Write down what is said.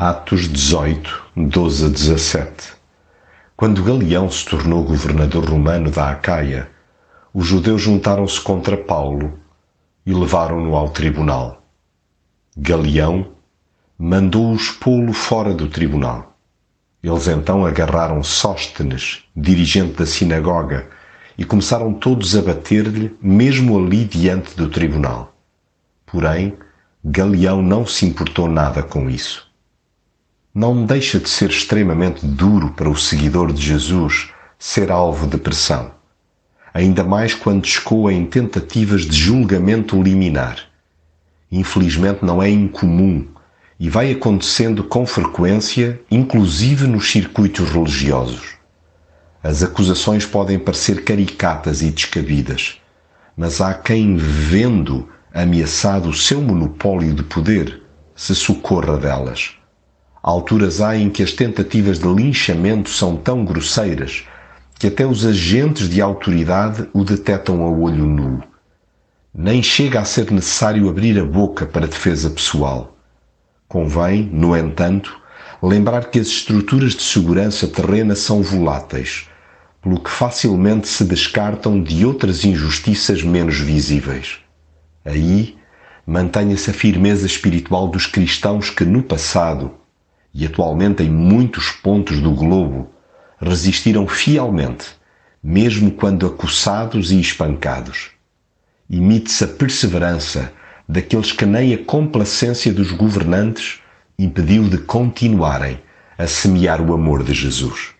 Atos 18, 12 a 17 Quando Galeão se tornou governador romano da Acaia, os judeus juntaram-se contra Paulo e levaram-no ao tribunal. Galeão mandou-os pô-lo fora do tribunal. Eles então agarraram Sóstenes, dirigente da sinagoga, e começaram todos a bater-lhe, mesmo ali diante do tribunal. Porém, Galeão não se importou nada com isso. Não deixa de ser extremamente duro para o seguidor de Jesus ser alvo de pressão, ainda mais quando escoa em tentativas de julgamento liminar. Infelizmente não é incomum e vai acontecendo com frequência, inclusive nos circuitos religiosos. As acusações podem parecer caricatas e descabidas, mas há quem, vendo ameaçado o seu monopólio de poder, se socorra delas. Alturas há em que as tentativas de linchamento são tão grosseiras que até os agentes de autoridade o detectam a olho nu. Nem chega a ser necessário abrir a boca para defesa pessoal. Convém, no entanto, lembrar que as estruturas de segurança terrena são voláteis pelo que facilmente se descartam de outras injustiças menos visíveis. Aí mantenha-se a firmeza espiritual dos cristãos que no passado e atualmente em muitos pontos do globo resistiram fielmente, mesmo quando acossados e espancados. Imite-se a perseverança daqueles que nem a complacência dos governantes impediu de continuarem a semear o amor de Jesus.